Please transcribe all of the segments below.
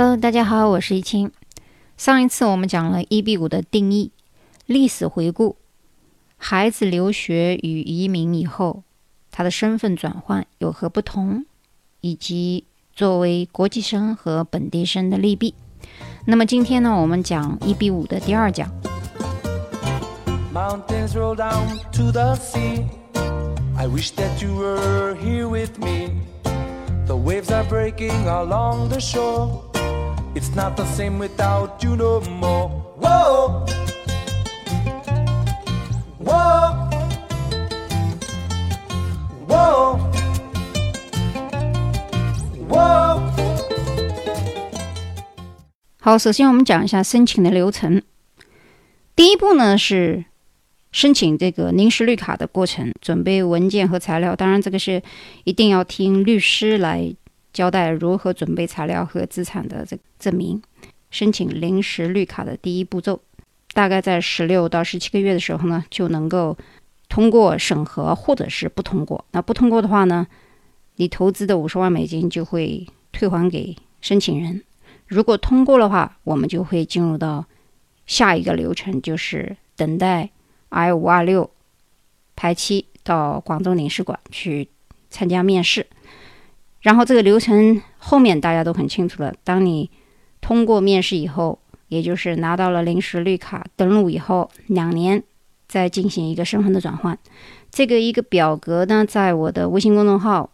Hello，大家好，我是易清。上一次我们讲了 EB 五的定义、历史回顾、孩子留学与移民以后他的身份转换有何不同，以及作为国际生和本地生的利弊。那么今天呢，我们讲 EB 五的第二讲。Mountains roll down to the sea. I wish that you were here with me. The waves are breaking along the shore. It's not the same without you no more. Whoa! Whoa! Whoa! Whoa! 好，首先我们讲一下申请的流程。第一步呢是申请这个临时绿卡的过程，准备文件和材料。当然，这个是一定要听律师来。交代如何准备材料和资产的这证明，申请临时绿卡的第一步骤，大概在十六到十七个月的时候呢，就能够通过审核，或者是不通过。那不通过的话呢，你投资的五十万美金就会退还给申请人。如果通过的话，我们就会进入到下一个流程，就是等待 I 五二六排期到广州领事馆去参加面试。然后这个流程后面大家都很清楚了。当你通过面试以后，也就是拿到了临时绿卡登录以后，两年再进行一个身份的转换。这个一个表格呢，在我的微信公众号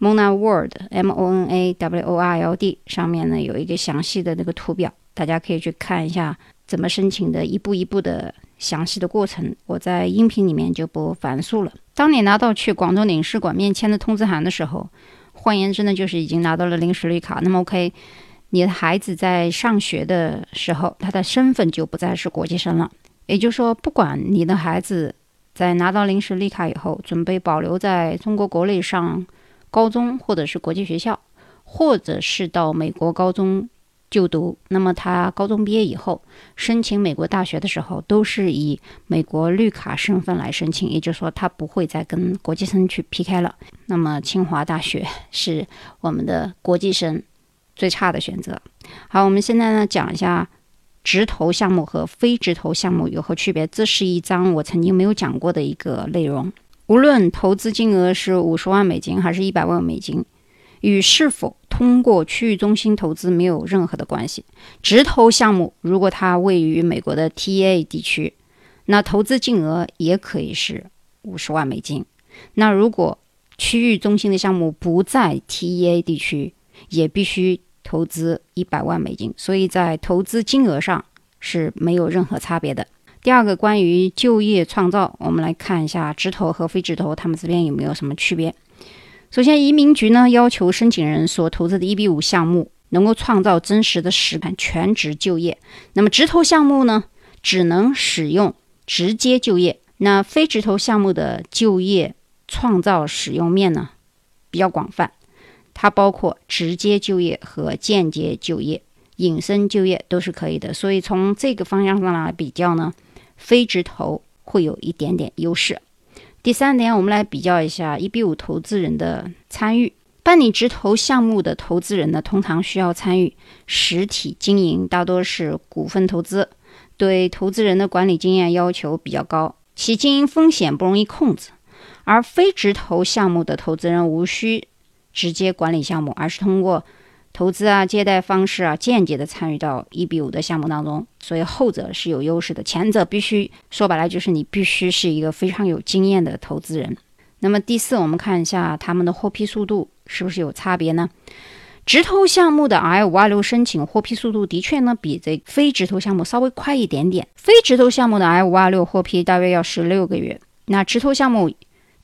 Mona World M O N A W O R L D 上面呢，有一个详细的那个图表，大家可以去看一下怎么申请的一步一步的详细的过程。我在音频里面就不繁述了。当你拿到去广州领事馆面签的通知函的时候，换言之呢，就是已经拿到了临时绿卡。那么，OK，你的孩子在上学的时候，他的身份就不再是国际生了。也就是说，不管你的孩子在拿到临时绿卡以后，准备保留在中国国内上高中，或者是国际学校，或者是到美国高中。就读，那么他高中毕业以后申请美国大学的时候，都是以美国绿卡身份来申请，也就是说他不会再跟国际生去 PK 了。那么清华大学是我们的国际生最差的选择。好，我们现在呢讲一下直投项目和非直投项目有何区别。这是一章我曾经没有讲过的一个内容。无论投资金额是五十万美金还是一百万美金。与是否通过区域中心投资没有任何的关系。直投项目如果它位于美国的 TEA 地区，那投资金额也可以是五十万美金。那如果区域中心的项目不在 TEA 地区，也必须投资一百万美金。所以在投资金额上是没有任何差别的。第二个，关于就业创造，我们来看一下直投和非直投，他们之间有没有什么区别？首先，移民局呢要求申请人所投资的 EB 五项目能够创造真实的实感全职就业。那么直投项目呢，只能使用直接就业。那非直投项目的就业创造使用面呢比较广泛，它包括直接就业和间接就业、隐身就业都是可以的。所以从这个方向上来比较呢，非直投会有一点点优势。第三点，我们来比较一下一比五投资人的参与。办理直投项目的投资人呢，通常需要参与实体经营，大多是股份投资，对投资人的管理经验要求比较高，其经营风险不容易控制。而非直投项目的投资人无需直接管理项目，而是通过。投资啊，借贷方式啊，间接的参与到一比五的项目当中，所以后者是有优势的。前者必须说白了就是你必须是一个非常有经验的投资人。那么第四，我们看一下他们的获批速度是不是有差别呢？直投项目的 I 五二六申请获批速度的确呢比这非直投项目稍微快一点点。非直投项目的 I 五二六获批大约要十六个月，那直投项目。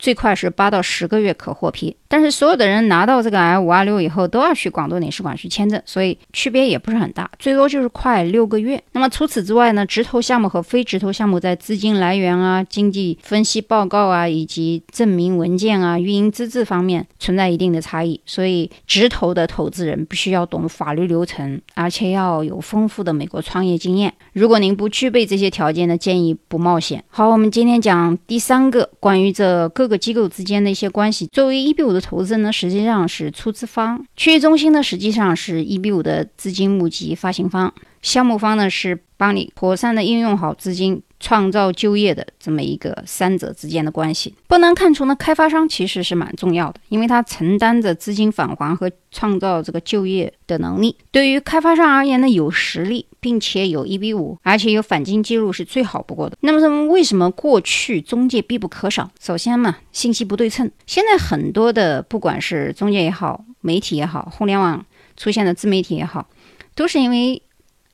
最快是八到十个月可获批，但是所有的人拿到这个 I 五二六以后都要去广东领事馆去签证，所以区别也不是很大，最多就是快六个月。那么除此之外呢，直投项目和非直投项目在资金来源啊、经济分析报告啊以及证明文件啊、运营资质方面存在一定的差异，所以直投的投资人必须要懂法律流程，而且要有丰富的美国创业经验。如果您不具备这些条件呢，建议不冒险。好，我们今天讲第三个关于这各。各机构之间的一些关系。作为一比五的投资人呢，实际上是出资方；区域中心呢，实际上是一比五的资金募集发行方；项目方呢，是帮你妥善的应用好资金。创造就业的这么一个三者之间的关系，不难看出呢，开发商其实是蛮重要的，因为他承担着资金返还和创造这个就业的能力。对于开发商而言呢，有实力并且有一比五，而且有反金记录是最好不过的。那么，为什么过去中介必不可少？首先嘛，信息不对称。现在很多的不管是中介也好，媒体也好，互联网出现的自媒体也好，都是因为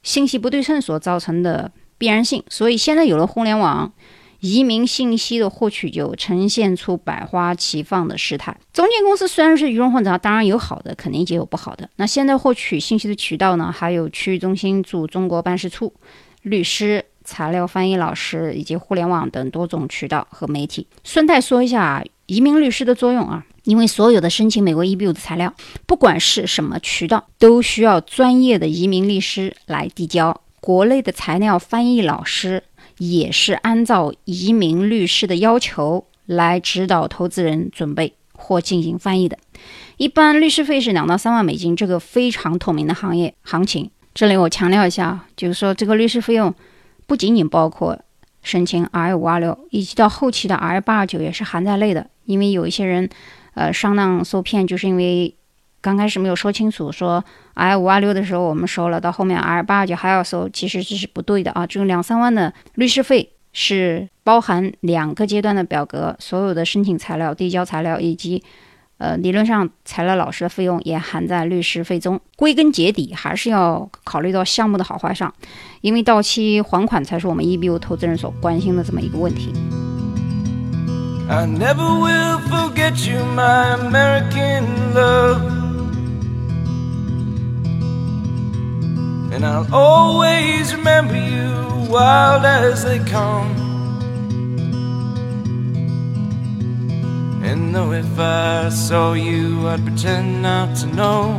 信息不对称所造成的。必然性，所以现在有了互联网，移民信息的获取就呈现出百花齐放的事态。中介公司虽然是鱼龙混杂，当然有好的，肯定也有不好的。那现在获取信息的渠道呢，还有区域中心驻中国办事处、律师、材料翻译老师以及互联网等多种渠道和媒体。顺带说一下移民律师的作用啊，因为所有的申请美国 EB 五的材料，不管是什么渠道，都需要专业的移民律师来递交。国内的材料翻译老师也是按照移民律师的要求来指导投资人准备或进行翻译的。一般律师费是两到三万美金，这个非常透明的行业行情。这里我强调一下，就是说这个律师费用不仅仅包括申请 R 五二六，以及到后期的 R 八二九也是含在内的。因为有一些人，呃，上当受骗，就是因为。刚开始没有说清楚，说 I 五二六的时候我们收了，到后面 I 八二九还要收，其实这是不对的啊！这个两三万的律师费是包含两个阶段的表格，所有的申请材料、递交材料以及呃理论上材料老师的费用也含在律师费中。归根结底还是要考虑到项目的好坏上，因为到期还款才是我们 EBU 投资人所关心的这么一个问题。I never will forget you, my American love. And I'll always remember you wild as they come. And though if I saw you, I'd pretend not to know.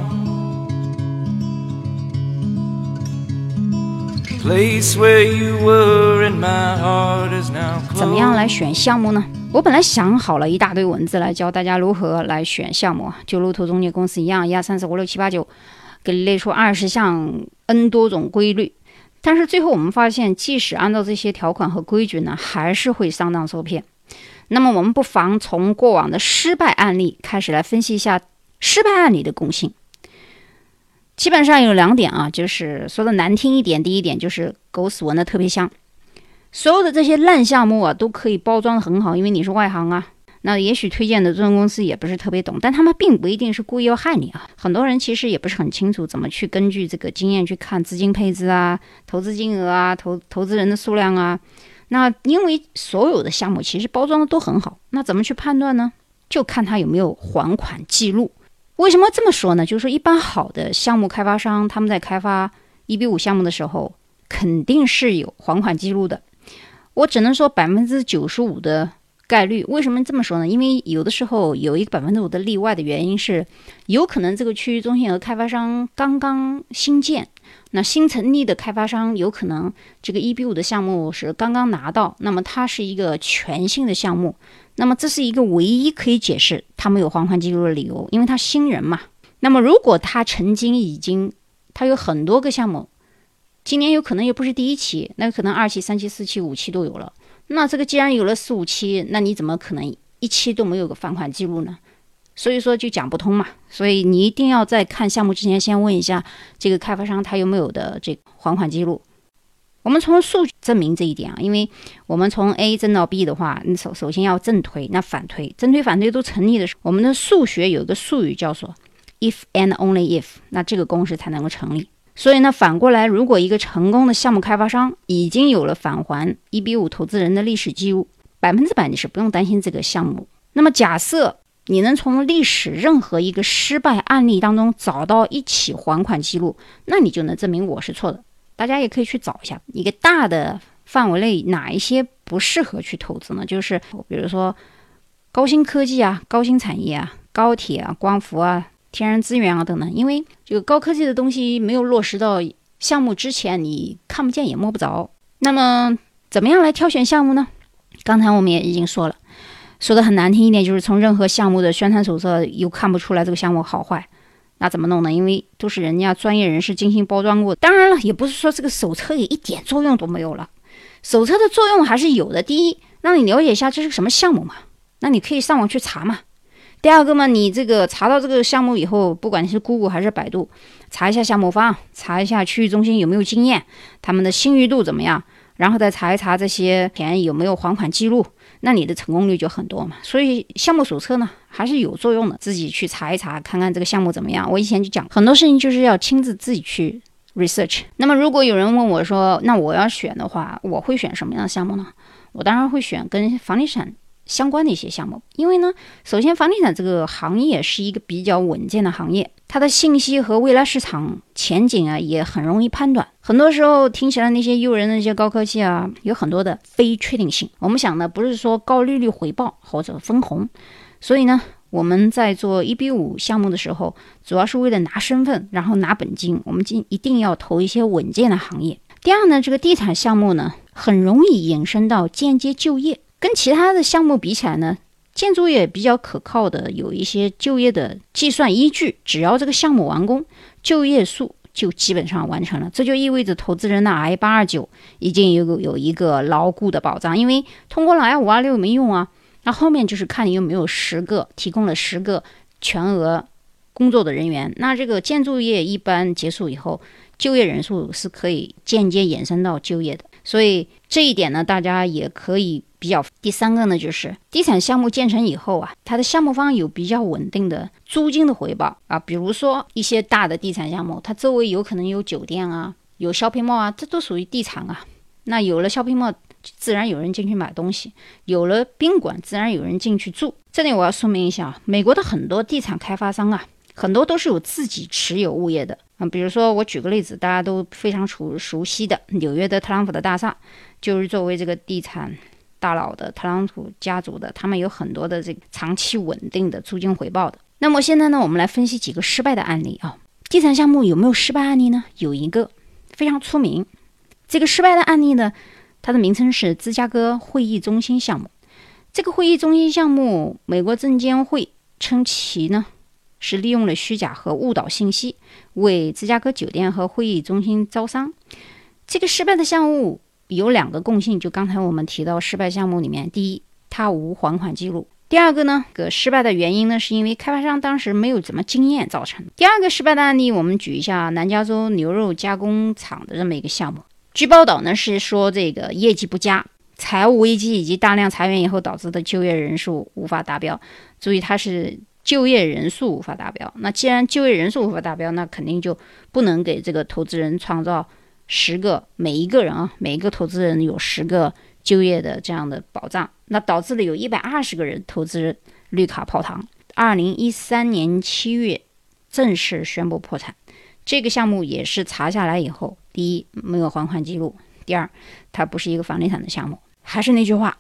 Place where you were in my heart is now closed. 怎么样来选项目呢？我本来想好了一大堆文字来教大家如何来选项目，就路途中介公司一样，一二三四五六七八九。给列出二十项 N 多种规律，但是最后我们发现，即使按照这些条款和规矩呢，还是会上当受骗。那么我们不妨从过往的失败案例开始来分析一下失败案例的共性。基本上有两点啊，就是说的难听一点，第一点就是狗屎闻的特别香，所有的这些烂项目啊都可以包装的很好，因为你是外行啊。那也许推荐的这种公司也不是特别懂，但他们并不一定是故意要害你啊。很多人其实也不是很清楚怎么去根据这个经验去看资金配置啊、投资金额啊、投投资人的数量啊。那因为所有的项目其实包装的都很好，那怎么去判断呢？就看他有没有还款记录。为什么这么说呢？就是说一般好的项目开发商他们在开发一比五项目的时候，肯定是有还款记录的。我只能说百分之九十五的。概率为什么这么说呢？因为有的时候有一个百分之五的例外的原因是，有可能这个区域中心和开发商刚刚新建，那新成立的开发商有可能这个一比五的项目是刚刚拿到，那么它是一个全新的项目，那么这是一个唯一可以解释他没有还款记录的理由，因为他新人嘛。那么如果他曾经已经他有很多个项目，今年有可能又不是第一期，那可能二期、三期、四期、五期都有了。那这个既然有了四五期，那你怎么可能一期都没有个还款记录呢？所以说就讲不通嘛。所以你一定要在看项目之前，先问一下这个开发商他有没有的这还款记录。我们从数据证明这一点啊，因为我们从 A 增到 B 的话，你首首先要正推，那反推，正推反推都成立的时候，我们的数学有一个术语叫做 if and only if，那这个公式才能够成立。所以呢，反过来，如果一个成功的项目开发商已经有了返还一比五投资人的历史记录，百分之百你是不用担心这个项目。那么，假设你能从历史任何一个失败案例当中找到一起还款记录，那你就能证明我是错的。大家也可以去找一下一个大的范围内哪一些不适合去投资呢？就是比如说高新科技啊、高新产业啊、高铁啊、光伏啊。天然资源啊等等，因为这个高科技的东西没有落实到项目之前，你看不见也摸不着。那么，怎么样来挑选项目呢？刚才我们也已经说了，说的很难听一点，就是从任何项目的宣传手册又看不出来这个项目好坏，那怎么弄呢？因为都是人家专业人士精心包装过。当然了，也不是说这个手册也一点作用都没有了，手册的作用还是有的。第一，让你了解一下这是什么项目嘛，那你可以上网去查嘛。第二个嘛，你这个查到这个项目以后，不管是 Google 还是百度，查一下项目方，查一下区域中心有没有经验，他们的信誉度怎么样，然后再查一查这些钱有没有还款记录，那你的成功率就很多嘛。所以项目手册呢还是有作用的，自己去查一查，看看这个项目怎么样。我以前就讲很多事情就是要亲自自己去 research。那么如果有人问我说，那我要选的话，我会选什么样的项目呢？我当然会选跟房地产。相关的一些项目，因为呢，首先房地产这个行业是一个比较稳健的行业，它的信息和未来市场前景啊也很容易判断。很多时候听起来那些诱人的那些高科技啊，有很多的非确定性。我们想的不是说高利率回报或者分红，所以呢，我们在做一比五项目的时候，主要是为了拿身份，然后拿本金。我们今一定要投一些稳健的行业。第二呢，这个地产项目呢，很容易引申到间接就业。跟其他的项目比起来呢，建筑业比较可靠的有一些就业的计算依据，只要这个项目完工，就业数就基本上完成了。这就意味着投资人的 I 八二九已经有有一个牢固的保障，因为通过了 I 五二六没用啊，那后面就是看你有没有十个提供了十个全额工作的人员，那这个建筑业一般结束以后，就业人数是可以间接衍生到就业的，所以这一点呢，大家也可以。比较第三个呢，就是地产项目建成以后啊，它的项目方有比较稳定的租金的回报啊。比如说一些大的地产项目，它周围有可能有酒店啊，有 shopping mall 啊，这都属于地产啊。那有了 shopping mall，自然有人进去买东西；有了宾馆，自然有人进去住。这里我要说明一下啊，美国的很多地产开发商啊，很多都是有自己持有物业的啊。比如说我举个例子，大家都非常熟熟悉的纽约的特朗普的大厦，就是作为这个地产。大佬的特朗普家族的，他们有很多的这个长期稳定的租金回报的。那么现在呢，我们来分析几个失败的案例啊。地产项目有没有失败案例呢？有一个非常出名，这个失败的案例呢，它的名称是芝加哥会议中心项目。这个会议中心项目，美国证监会称其呢是利用了虚假和误导信息，为芝加哥酒店和会议中心招商。这个失败的项目。有两个共性，就刚才我们提到失败项目里面，第一，它无还款记录；第二个呢，个失败的原因呢，是因为开发商当时没有怎么经验造成。第二个失败的案例，我们举一下南加州牛肉加工厂的这么一个项目。据报道呢，是说这个业绩不佳、财务危机以及大量裁员以后导致的就业人数无法达标。注意，它是就业人数无法达标。那既然就业人数无法达标，那肯定就不能给这个投资人创造。十个每一个人啊，每一个投资人有十个就业的这样的保障，那导致了有一百二十个人投资绿卡泡汤。二零一三年七月正式宣布破产。这个项目也是查下来以后，第一没有还款记录，第二它不是一个房地产的项目。还是那句话，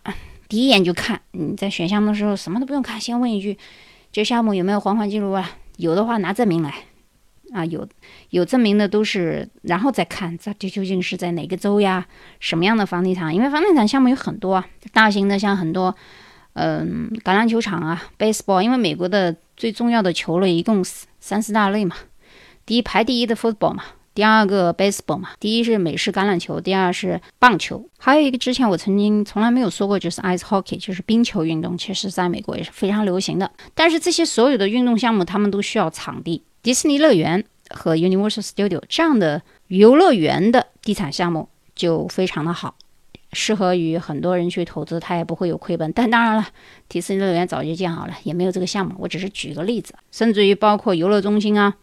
第一眼就看你在选项目的时候什么都不用看，先问一句：这项目有没有还款记录啊？有的话拿证明来。啊，有有证明的都是，然后再看这这究竟是在哪个州呀？什么样的房地产？因为房地产项目有很多啊，大型的像很多，嗯，橄榄球场啊，baseball。因为美国的最重要的球类一共三四大类嘛，第一排第一的 football 嘛，第二个 baseball 嘛，第一是美式橄榄球，第二是棒球，还有一个之前我曾经从来没有说过，就是 ice hockey，就是冰球运动，其实在美国也是非常流行的。但是这些所有的运动项目，他们都需要场地。迪士尼乐园和 Universal Studio 这样的游乐园的地产项目就非常的好，适合于很多人去投资，它也不会有亏本。但当然了，迪士尼乐园早就建好了，也没有这个项目。我只是举个例子，甚至于包括游乐中心啊，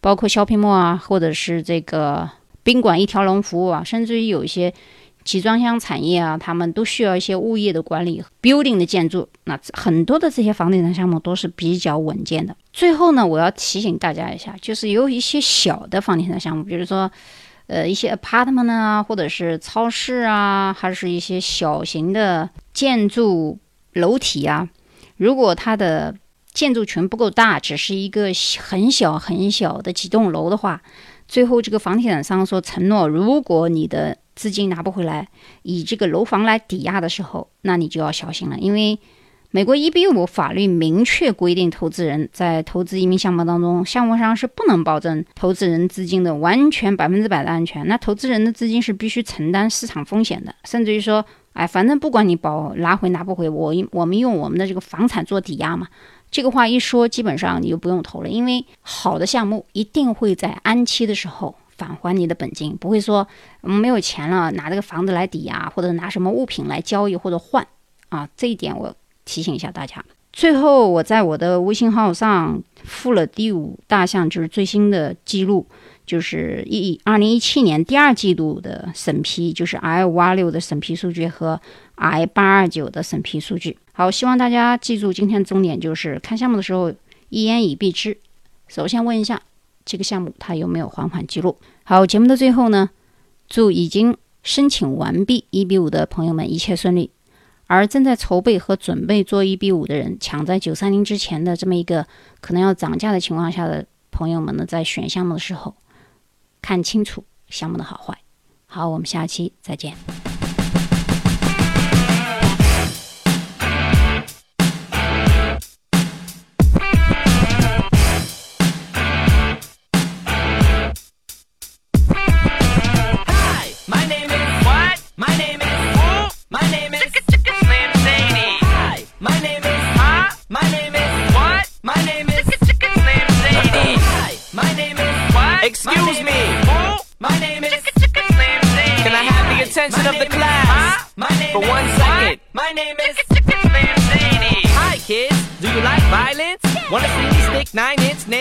包括 shopping mall 啊，或者是这个宾馆一条龙服务啊，甚至于有一些。集装箱产业啊，他们都需要一些物业的管理，building 的建筑。那很多的这些房地产项目都是比较稳健的。最后呢，我要提醒大家一下，就是有一些小的房地产项目，比如说，呃，一些 apartment 啊，或者是超市啊，还是一些小型的建筑楼体啊。如果它的建筑群不够大，只是一个很小很小的几栋楼的话，最后这个房地产商说承诺，如果你的资金拿不回来，以这个楼房来抵押的时候，那你就要小心了，因为美国 EB 五法律明确规定，投资人在投资移民项目当中，项目商是不能保证投资人资金的完全百分之百的安全。那投资人的资金是必须承担市场风险的，甚至于说，哎，反正不管你保拿回拿不回，我用我们用我们的这个房产做抵押嘛。这个话一说，基本上你就不用投了，因为好的项目一定会在安期的时候返还你的本金，不会说没有钱了拿这个房子来抵押，或者拿什么物品来交易或者换啊。这一点我。提醒一下大家，最后我在我的微信号上附了第五大项，就是最新的记录，就是一二零一七年第二季度的审批，就是 I 五二六的审批数据和 I 八二九的审批数据。好，希望大家记住今天重点，就是看项目的时候一言以蔽之。首先问一下这个项目它有没有还款记录。好，节目的最后呢，祝已经申请完毕一比五的朋友们一切顺利。而正在筹备和准备做一比五的人，抢在九三零之前的这么一个可能要涨价的情况下的朋友们呢，在选项目的时候，看清楚项目的好坏。好，我们下期再见。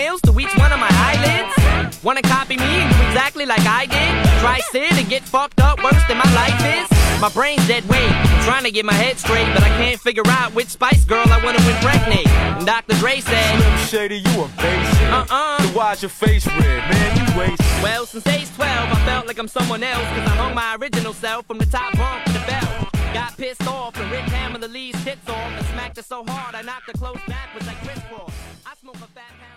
Nails to each one of my eyelids? Wanna copy me and do exactly like I did? Try sit and get fucked up worse than my life is? My brain's dead weight. I'm trying to get my head straight, but I can't figure out which Spice Girl I wanna impregnate. And Dr. Dre said, Slim Shady, you a basic. Uh-uh. So why's your face red, man? You waste. Well, since age 12, I felt like I'm someone else, cause I hung my original self from the top bunk to the belt. Got pissed off and ripped Hammer the Lee's tits off and smacked her so hard I knocked her close backwards like Chris Paul. I smoke a fat pound